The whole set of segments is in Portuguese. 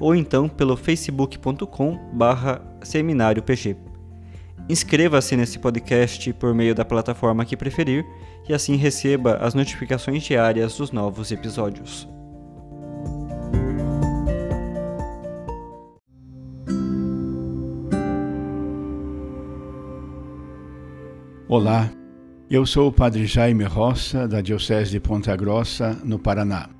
ou então pelo facebook.com barra seminário PG. Inscreva-se nesse podcast por meio da plataforma que preferir e assim receba as notificações diárias dos novos episódios. Olá, eu sou o Padre Jaime Roça, da Diocese de Ponta Grossa, no Paraná.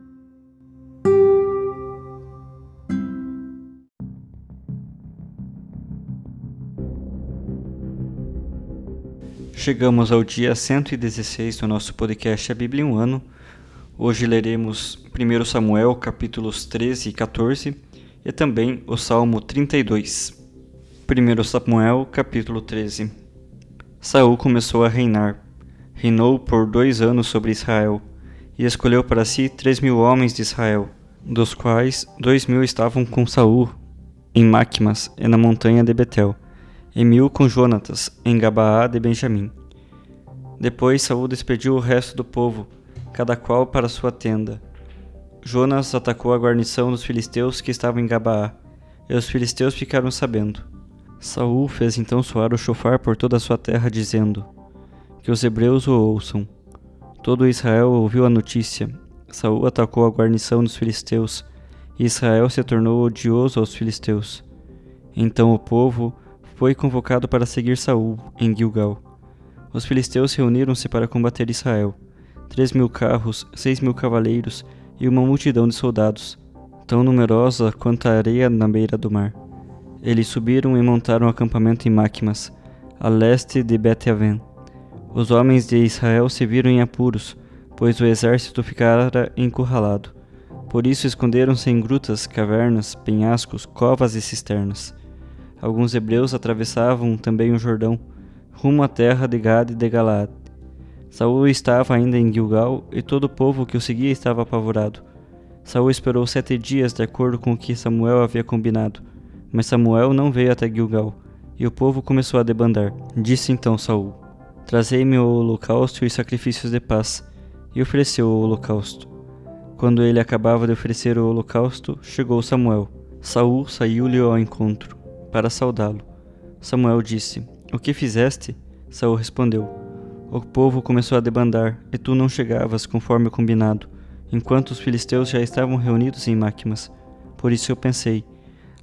Chegamos ao dia 116 do nosso podcast A Bíblia em um Ano. Hoje leremos 1 Samuel, capítulos 13 e 14, e também o Salmo 32. 1 Samuel, capítulo 13 Saul começou a reinar. Reinou por dois anos sobre Israel, e escolheu para si três mil homens de Israel, dos quais dois mil estavam com Saul, em Macmas e na montanha de Betel e mil com Jonatas, em Gabaá de Benjamim. Depois Saul despediu o resto do povo, cada qual para sua tenda. Jonas atacou a guarnição dos filisteus que estavam em Gabaá, e os filisteus ficaram sabendo. Saul fez então soar o chofar por toda a sua terra, dizendo: Que os hebreus o ouçam. Todo Israel ouviu a notícia. Saul atacou a guarnição dos filisteus, e Israel se tornou odioso aos filisteus. Então o povo foi convocado para seguir Saul em Gilgal. Os filisteus reuniram-se para combater Israel. Três mil carros, seis mil cavaleiros e uma multidão de soldados, tão numerosa quanto a areia na beira do mar. Eles subiram e montaram um acampamento em Macmas, a leste de Bet-Aven. Os homens de Israel se viram em apuros, pois o exército ficara encurralado. Por isso esconderam-se em grutas, cavernas, penhascos, covas e cisternas. Alguns hebreus atravessavam também o Jordão, rumo à terra de Gad e de Galaad. Saul estava ainda em Gilgal e todo o povo que o seguia estava apavorado. Saul esperou sete dias de acordo com o que Samuel havia combinado, mas Samuel não veio até Gilgal, e o povo começou a debandar. Disse então Saul: Trazei-me o holocausto e os sacrifícios de paz, e ofereceu o holocausto. Quando ele acabava de oferecer o holocausto, chegou Samuel. Saul saiu-lhe ao encontro para saudá-lo. Samuel disse: O que fizeste? Saul respondeu: O povo começou a debandar, e tu não chegavas conforme o combinado, enquanto os filisteus já estavam reunidos em Máquimas. Por isso eu pensei: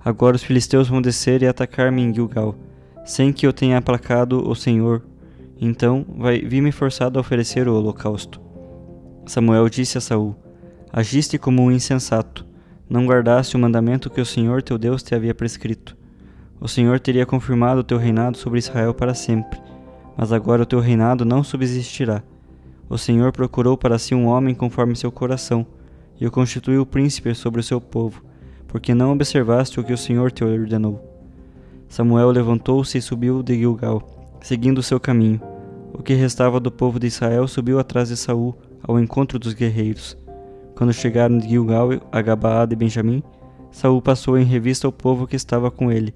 Agora os filisteus vão descer e atacar-me em Gilgal, sem que eu tenha aplacado o Senhor. Então vai, vi-me forçado a oferecer o holocausto. Samuel disse a Saul: Agiste como um insensato, não guardaste o mandamento que o Senhor teu Deus te havia prescrito. O Senhor teria confirmado o teu reinado sobre Israel para sempre, mas agora o teu reinado não subsistirá. O Senhor procurou para si um homem conforme seu coração, e o constituiu príncipe sobre o seu povo, porque não observaste o que o Senhor te ordenou. Samuel levantou-se e subiu de Gilgal, seguindo o seu caminho. O que restava do povo de Israel subiu atrás de Saul ao encontro dos guerreiros. Quando chegaram de Gilgal a Gabaá de Benjamim, Saul passou em revista o povo que estava com ele.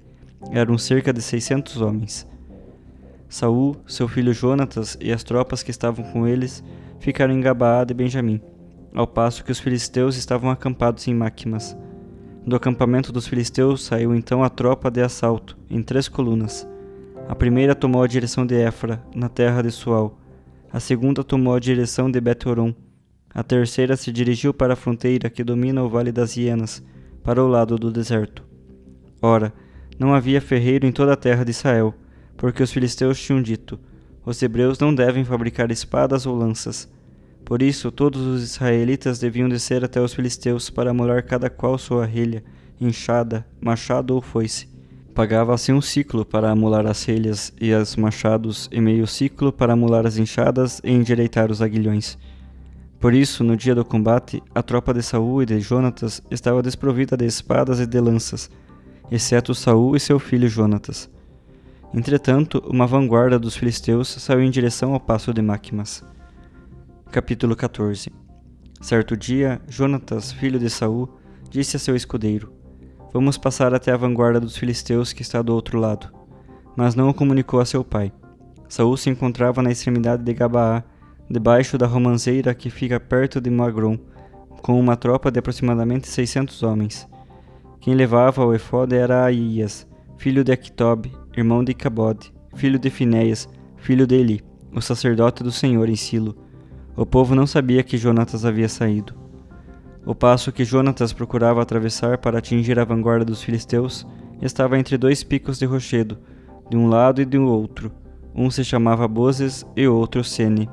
Eram cerca de seiscentos homens. Saul, seu filho Jonatas e as tropas que estavam com eles ficaram em Gabaá de Benjamim, ao passo que os filisteus estavam acampados em Máquimas. Do acampamento dos filisteus saiu então a tropa de assalto, em três colunas. A primeira tomou a direção de Éfra, na terra de Sual. A segunda tomou a direção de Bet-Horon. A terceira se dirigiu para a fronteira que domina o Vale das Hienas, para o lado do deserto. Ora, não havia ferreiro em toda a terra de Israel, porque os filisteus tinham dito: Os hebreus não devem fabricar espadas ou lanças. Por isso, todos os israelitas deviam descer até os filisteus para molar cada qual sua relha, enxada, machado ou foice. Pagava assim um ciclo para amolar as relhas e as machados, e meio ciclo para amolar as enxadas e endireitar os aguilhões. Por isso, no dia do combate, a tropa de Saul e de Jonatas estava desprovida de espadas e de lanças, exceto Saul e seu filho Jonatas. Entretanto, uma vanguarda dos filisteus saiu em direção ao passo de Máquimas. Capítulo 14 Certo dia, Jonatas, filho de Saul, disse a seu escudeiro: Vamos passar até a vanguarda dos filisteus que está do outro lado. Mas não o comunicou a seu pai. Saul se encontrava na extremidade de Gabaá, debaixo da romanceira que fica perto de Magron, com uma tropa de aproximadamente 600 homens. Quem levava o efode era Aías, filho de Aquitob, irmão de Cabode, filho de Finéias, filho de Eli, o sacerdote do Senhor em Silo, o povo não sabia que Jonatas havia saído. O passo que Jonatas procurava atravessar para atingir a vanguarda dos filisteus estava entre dois picos de rochedo, de um lado e do outro. Um se chamava Bozes e outro Sene.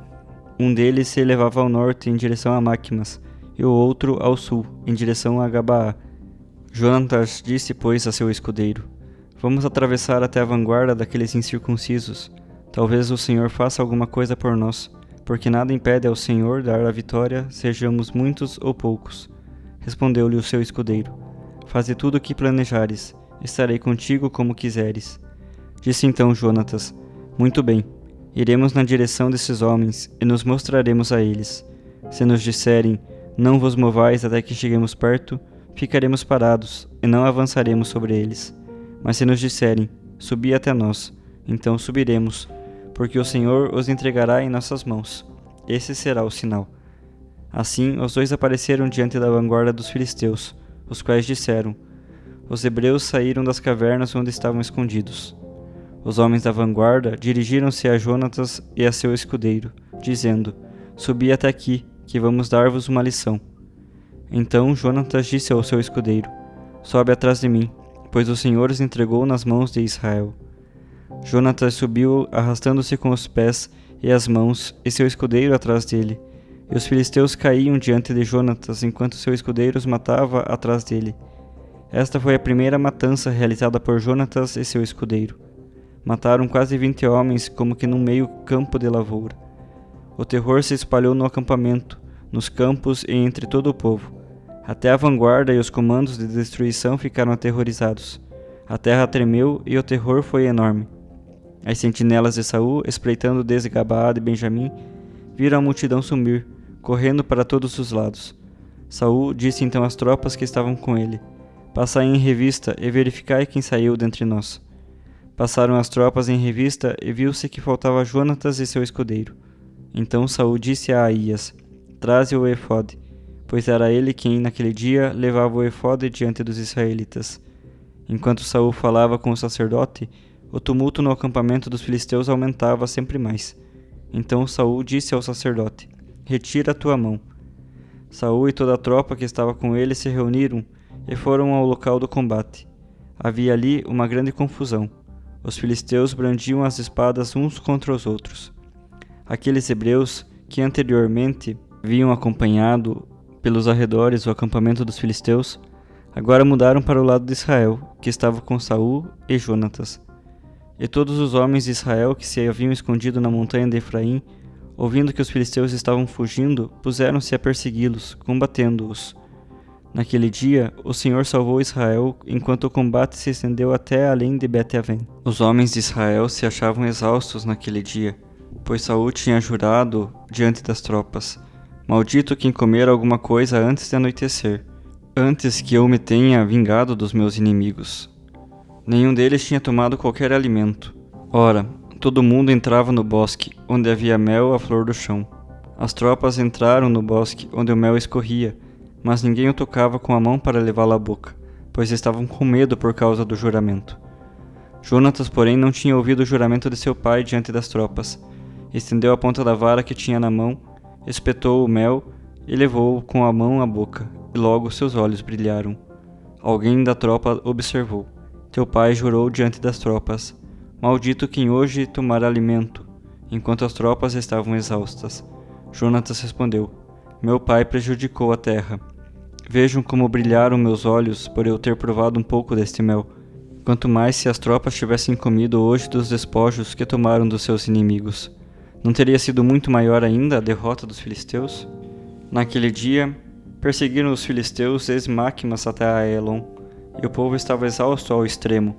Um deles se elevava ao norte em direção a Máquimas, e o outro ao sul, em direção a Gabaá. Jonatas disse, pois, a seu escudeiro: Vamos atravessar até a vanguarda daqueles incircuncisos. Talvez o Senhor faça alguma coisa por nós porque nada impede ao Senhor dar a vitória, sejamos muitos ou poucos. Respondeu-lhe o seu escudeiro: Faze tudo o que planejares, estarei contigo como quiseres. Disse então Jonatas: Muito bem, iremos na direção desses homens e nos mostraremos a eles. Se nos disserem: Não vos movais até que cheguemos perto, ficaremos parados e não avançaremos sobre eles. Mas se nos disserem: Subi até nós, então subiremos porque o Senhor os entregará em nossas mãos. Esse será o sinal. Assim, os dois apareceram diante da vanguarda dos filisteus, os quais disseram: Os hebreus saíram das cavernas onde estavam escondidos. Os homens da vanguarda dirigiram-se a Jonatas e a seu escudeiro, dizendo: Subi até aqui, que vamos dar-vos uma lição. Então Jonatas disse ao seu escudeiro: Sobe atrás de mim, pois o Senhor os entregou nas mãos de Israel. Jonatas subiu arrastando-se com os pés e as mãos, e seu escudeiro atrás dele. E os filisteus caíam diante de Jonatas, enquanto seu escudeiro os matava atrás dele. Esta foi a primeira matança realizada por Jonatas e seu escudeiro. Mataram quase vinte homens, como que num meio campo de lavoura. O terror se espalhou no acampamento, nos campos e entre todo o povo. Até a vanguarda e os comandos de destruição ficaram aterrorizados. A terra tremeu e o terror foi enorme. As sentinelas de Saul, espreitando desde Gabaá de Benjamim, viram a multidão sumir, correndo para todos os lados. Saul disse então às tropas que estavam com ele: Passai em revista e verificai quem saiu dentre nós. Passaram as tropas em revista e viu-se que faltava Jonatas e seu escudeiro. Então Saul disse a Aías: Traze o efode, pois era ele quem naquele dia levava o efode diante dos israelitas. Enquanto Saul falava com o sacerdote, o tumulto no acampamento dos filisteus aumentava sempre mais. Então Saul disse ao sacerdote: Retira a tua mão. Saul e toda a tropa que estava com ele se reuniram e foram ao local do combate. Havia ali uma grande confusão. Os filisteus brandiam as espadas uns contra os outros. Aqueles hebreus que anteriormente haviam acompanhado pelos arredores o acampamento dos filisteus, agora mudaram para o lado de Israel, que estava com Saul e Jonatas. E todos os homens de Israel que se haviam escondido na montanha de Efraim, ouvindo que os filisteus estavam fugindo, puseram-se a persegui-los, combatendo-os. Naquele dia, o Senhor salvou Israel enquanto o combate se estendeu até além de Bet-Aven. Os homens de Israel se achavam exaustos naquele dia, pois Saul tinha jurado diante das tropas: Maldito quem comer alguma coisa antes de anoitecer, antes que eu me tenha vingado dos meus inimigos. Nenhum deles tinha tomado qualquer alimento. Ora, todo mundo entrava no bosque, onde havia mel à flor do chão. As tropas entraram no bosque, onde o mel escorria mas ninguém o tocava com a mão para levá-lo à boca, pois estavam com medo por causa do juramento. Jonatas, porém, não tinha ouvido o juramento de seu pai diante das tropas. Estendeu a ponta da vara que tinha na mão, espetou o mel e levou-o com a mão à boca, e logo seus olhos brilharam. Alguém da tropa observou. Teu pai jurou diante das tropas: Maldito quem hoje tomar alimento, enquanto as tropas estavam exaustas. Jonatas respondeu: Meu pai prejudicou a terra Vejam como brilharam meus olhos por eu ter provado um pouco deste mel. Quanto mais se as tropas tivessem comido hoje dos despojos que tomaram dos seus inimigos. Não teria sido muito maior ainda a derrota dos filisteus? Naquele dia, perseguiram os filisteus desde Máquimas até Aelon, e o povo estava exausto ao extremo.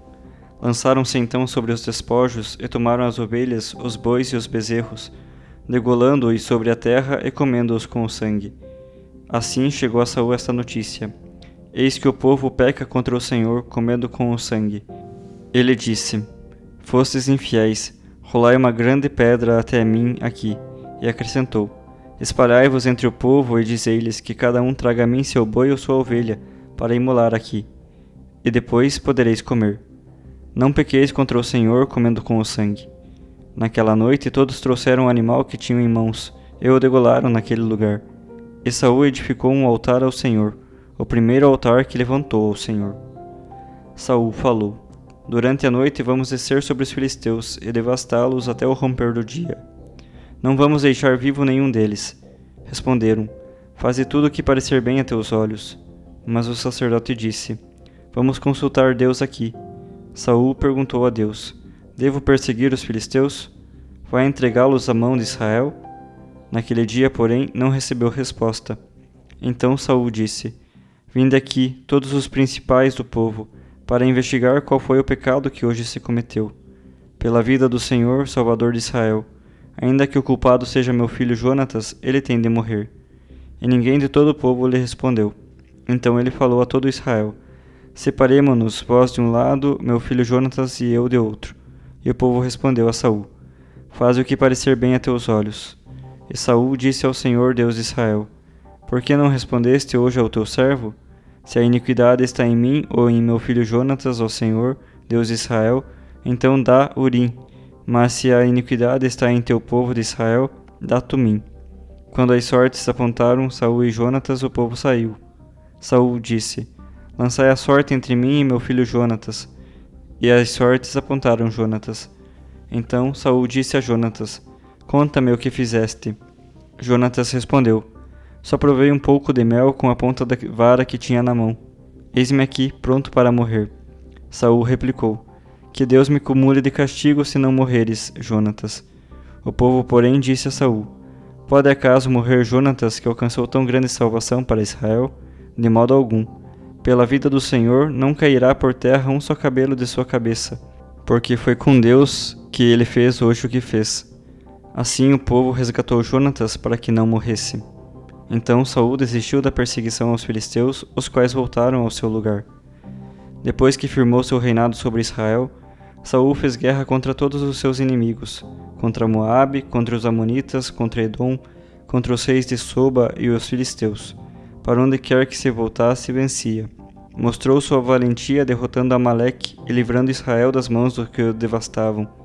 Lançaram-se então sobre os despojos e tomaram as ovelhas, os bois e os bezerros, degolando-os sobre a terra e comendo-os com o sangue. Assim chegou a Saul esta notícia: Eis que o povo peca contra o Senhor, comendo com o sangue. Ele disse: Fostes infiéis, rolai uma grande pedra até mim aqui. E acrescentou: Espalhai-vos entre o povo e dizei-lhes que cada um traga a mim seu boi ou sua ovelha, para imolar aqui. E depois podereis comer. Não pequeis contra o Senhor comendo com o sangue. Naquela noite todos trouxeram o animal que tinham em mãos, e o degolaram naquele lugar. E Saul edificou um altar ao Senhor, o primeiro altar que levantou ao Senhor. Saul falou: Durante a noite vamos descer sobre os filisteus e devastá-los até o romper do dia. Não vamos deixar vivo nenhum deles. Responderam: Faze tudo o que parecer bem a teus olhos. Mas o sacerdote disse: Vamos consultar Deus aqui. Saul perguntou a Deus: Devo perseguir os filisteus? Vai entregá-los à mão de Israel? Naquele dia, porém, não recebeu resposta. Então Saul disse: Vinde aqui todos os principais do povo, para investigar qual foi o pecado que hoje se cometeu. Pela vida do Senhor, Salvador de Israel, ainda que o culpado seja meu filho Jonatas, ele tem de morrer. E ninguém de todo o povo lhe respondeu. Então ele falou a todo Israel: Separemo-nos, vós de um lado, meu filho Jonatas e eu de outro. E o povo respondeu a Saul: Faz o que parecer bem a teus olhos. E Saul disse ao Senhor Deus de Israel: Por que não respondeste hoje ao teu servo? Se a iniquidade está em mim ou em meu filho Jonatas, ó Senhor, Deus de Israel, então dá Urim. Mas se a iniquidade está em teu povo de Israel, dá Tumim. Quando as sortes apontaram Saul e Jonatas, o povo saiu. Saul disse: Lançai a sorte entre mim e meu filho Jonatas. E as sortes apontaram Jonatas. Então Saul disse a Jonatas: Conta-me o que fizeste. Jonatas respondeu: Só provei um pouco de mel com a ponta da vara que tinha na mão. Eis-me aqui, pronto para morrer. Saul replicou: Que Deus me cumule de castigo se não morreres, Jonatas. O povo, porém, disse a Saul: Pode acaso morrer Jonatas, que alcançou tão grande salvação para Israel? De modo algum. Pela vida do Senhor não cairá por terra um só cabelo de sua cabeça, porque foi com Deus que ele fez hoje o que fez. Assim o povo resgatou Jonatas para que não morresse. Então Saul desistiu da perseguição aos filisteus, os quais voltaram ao seu lugar. Depois que firmou seu reinado sobre Israel, Saul fez guerra contra todos os seus inimigos, contra Moabe, contra os amonitas, contra Edom, contra os reis de Soba e os filisteus. Para onde quer que se voltasse, vencia. Mostrou sua valentia derrotando Amaleque e livrando Israel das mãos dos que o devastavam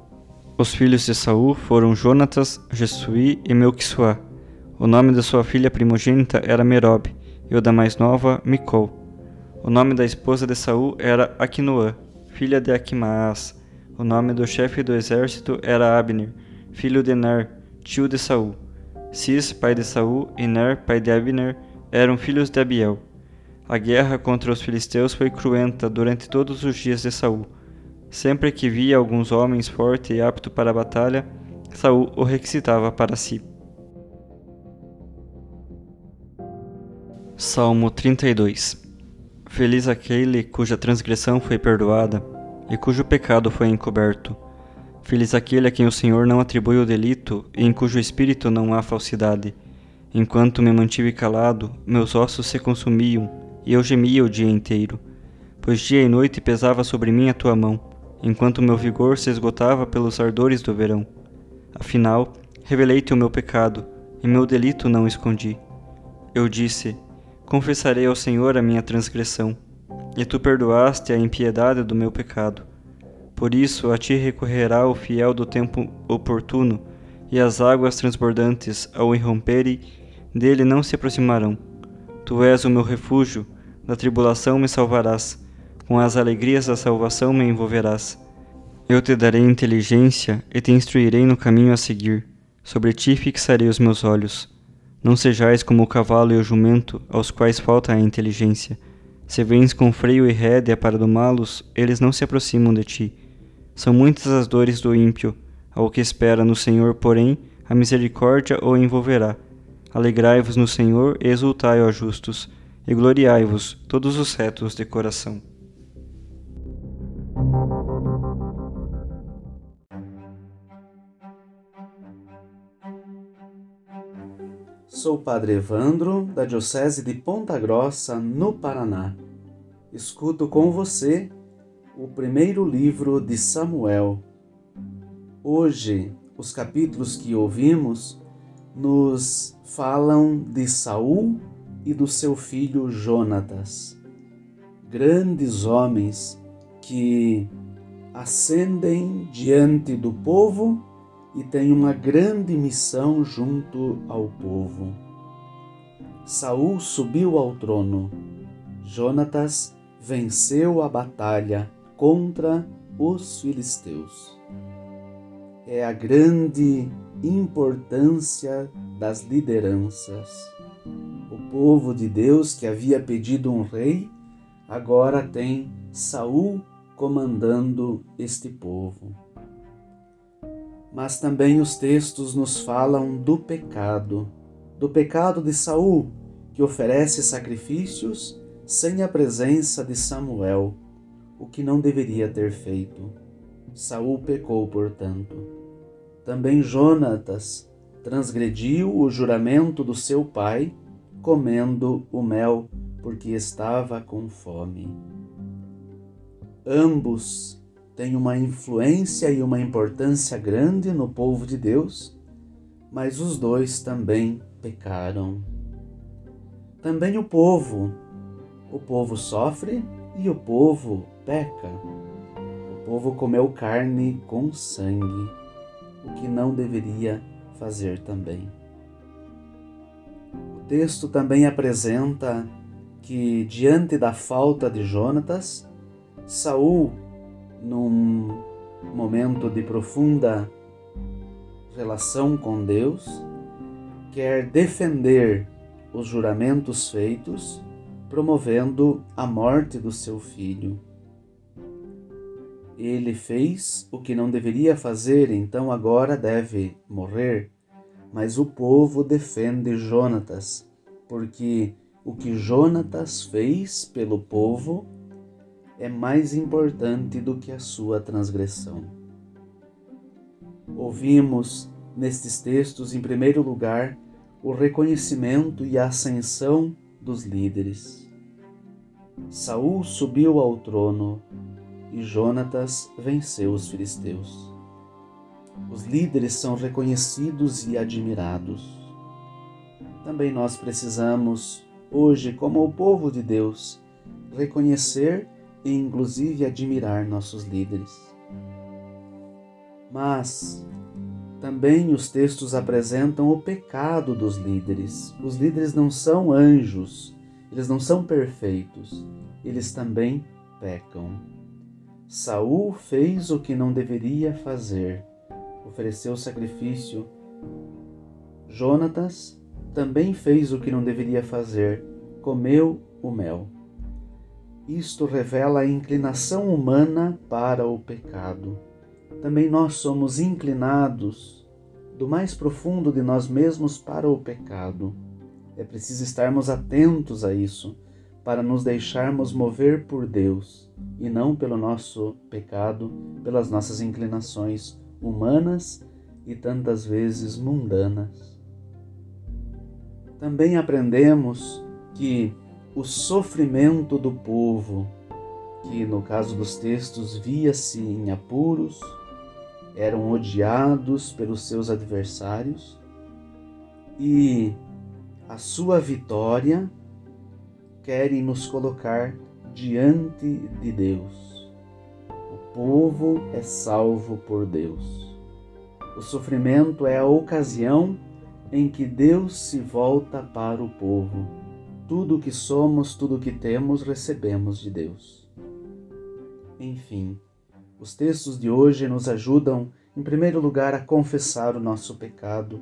os filhos de Saul foram Jonatas, Jesuí e Melquisuá. O nome da sua filha primogênita era Merob, e o da mais nova, Micol. O nome da esposa de Saul era Aquinoã, filha de Aquimaas. O nome do chefe do exército era Abner, filho de Ner, tio de Saul. Cis, pai de Saul, e Ner, pai de Abner, eram filhos de Abiel. A guerra contra os filisteus foi cruenta durante todos os dias de Saul Sempre que via alguns homens forte e apto para a batalha, Saul o requisitava para si. Salmo 32 Feliz aquele cuja transgressão foi perdoada e cujo pecado foi encoberto. Feliz aquele a quem o Senhor não atribui o delito e em cujo espírito não há falsidade. Enquanto me mantive calado, meus ossos se consumiam e eu gemia o dia inteiro, pois dia e noite pesava sobre mim a tua mão, enquanto meu vigor se esgotava pelos ardores do verão. Afinal, revelei-te o meu pecado e meu delito não escondi. Eu disse: Confessarei ao Senhor a minha transgressão, e tu perdoaste a impiedade do meu pecado. Por isso a ti recorrerá o fiel do tempo oportuno, e as águas transbordantes, ao irromperem, dele não se aproximarão. Tu és o meu refúgio, da tribulação me salvarás, com as alegrias da salvação me envolverás. Eu te darei inteligência e te instruirei no caminho a seguir. Sobre ti fixarei os meus olhos. Não sejais como o cavalo e o jumento, aos quais falta a inteligência. Se vens com freio e rédea para domá-los, eles não se aproximam de ti. São muitas as dores do ímpio, ao que espera no Senhor, porém, a misericórdia o envolverá. Alegrai-vos no Senhor e exultai, ó justos, e gloriai-vos, todos os retos de coração. Sou o Padre Evandro, da Diocese de Ponta Grossa, no Paraná. Escuto com você o primeiro livro de Samuel. Hoje, os capítulos que ouvimos nos falam de Saul e do seu filho Jonatas, grandes homens que ascendem diante do povo e tem uma grande missão junto ao povo. Saul subiu ao trono. Jonatas venceu a batalha contra os filisteus. É a grande importância das lideranças. O povo de Deus que havia pedido um rei, agora tem Saul comandando este povo mas também os textos nos falam do pecado, do pecado de Saul, que oferece sacrifícios sem a presença de Samuel, o que não deveria ter feito. Saul pecou, portanto. Também Jonatas transgrediu o juramento do seu pai, comendo o mel, porque estava com fome. Ambos tem uma influência e uma importância grande no povo de Deus, mas os dois também pecaram. Também o povo, o povo sofre e o povo peca. O povo comeu carne com sangue, o que não deveria fazer também. O texto também apresenta que diante da falta de Jonatas, Saul num momento de profunda relação com Deus, quer defender os juramentos feitos, promovendo a morte do seu filho. Ele fez o que não deveria fazer, então agora deve morrer. Mas o povo defende Jonatas, porque o que Jonatas fez pelo povo é mais importante do que a sua transgressão. Ouvimos nestes textos, em primeiro lugar, o reconhecimento e a ascensão dos líderes. Saul subiu ao trono e Jonatas venceu os filisteus. Os líderes são reconhecidos e admirados. Também nós precisamos, hoje, como o povo de Deus, reconhecer e inclusive admirar nossos líderes. Mas também os textos apresentam o pecado dos líderes. Os líderes não são anjos, eles não são perfeitos, eles também pecam. Saul fez o que não deveria fazer, ofereceu sacrifício. Jonatas também fez o que não deveria fazer, comeu o mel. Isto revela a inclinação humana para o pecado. Também nós somos inclinados do mais profundo de nós mesmos para o pecado. É preciso estarmos atentos a isso para nos deixarmos mover por Deus e não pelo nosso pecado, pelas nossas inclinações humanas e tantas vezes mundanas. Também aprendemos que o sofrimento do povo, que no caso dos textos via-se em apuros, eram odiados pelos seus adversários e a sua vitória querem nos colocar diante de Deus. O povo é salvo por Deus. O sofrimento é a ocasião em que Deus se volta para o povo. Tudo o que somos, tudo o que temos, recebemos de Deus. Enfim, os textos de hoje nos ajudam, em primeiro lugar, a confessar o nosso pecado.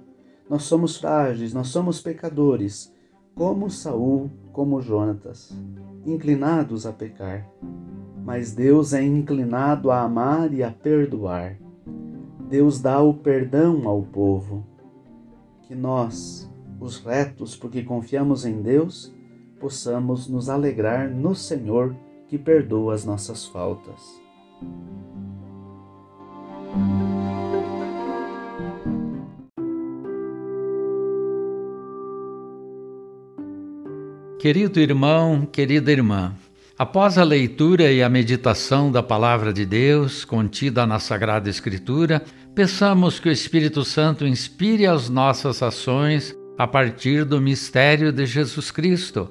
Nós somos frágeis, nós somos pecadores, como Saul, como Jonatas, inclinados a pecar. Mas Deus é inclinado a amar e a perdoar. Deus dá o perdão ao povo. Que nós, os retos, porque confiamos em Deus, possamos nos alegrar no Senhor que perdoa as nossas faltas. Querido irmão, querida irmã, após a leitura e a meditação da Palavra de Deus contida na Sagrada Escritura, peçamos que o Espírito Santo inspire as nossas ações a partir do mistério de Jesus Cristo,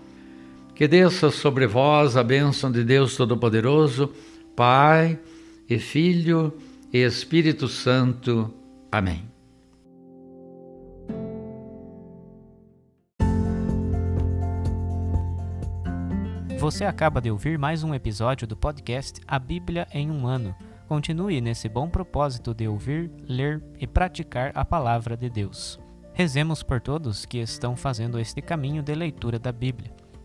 Que desça sobre vós a bênção de Deus Todo-Poderoso, Pai e Filho e Espírito Santo. Amém. Você acaba de ouvir mais um episódio do podcast A Bíblia em um Ano. Continue nesse bom propósito de ouvir, ler e praticar a palavra de Deus. Rezemos por todos que estão fazendo este caminho de leitura da Bíblia.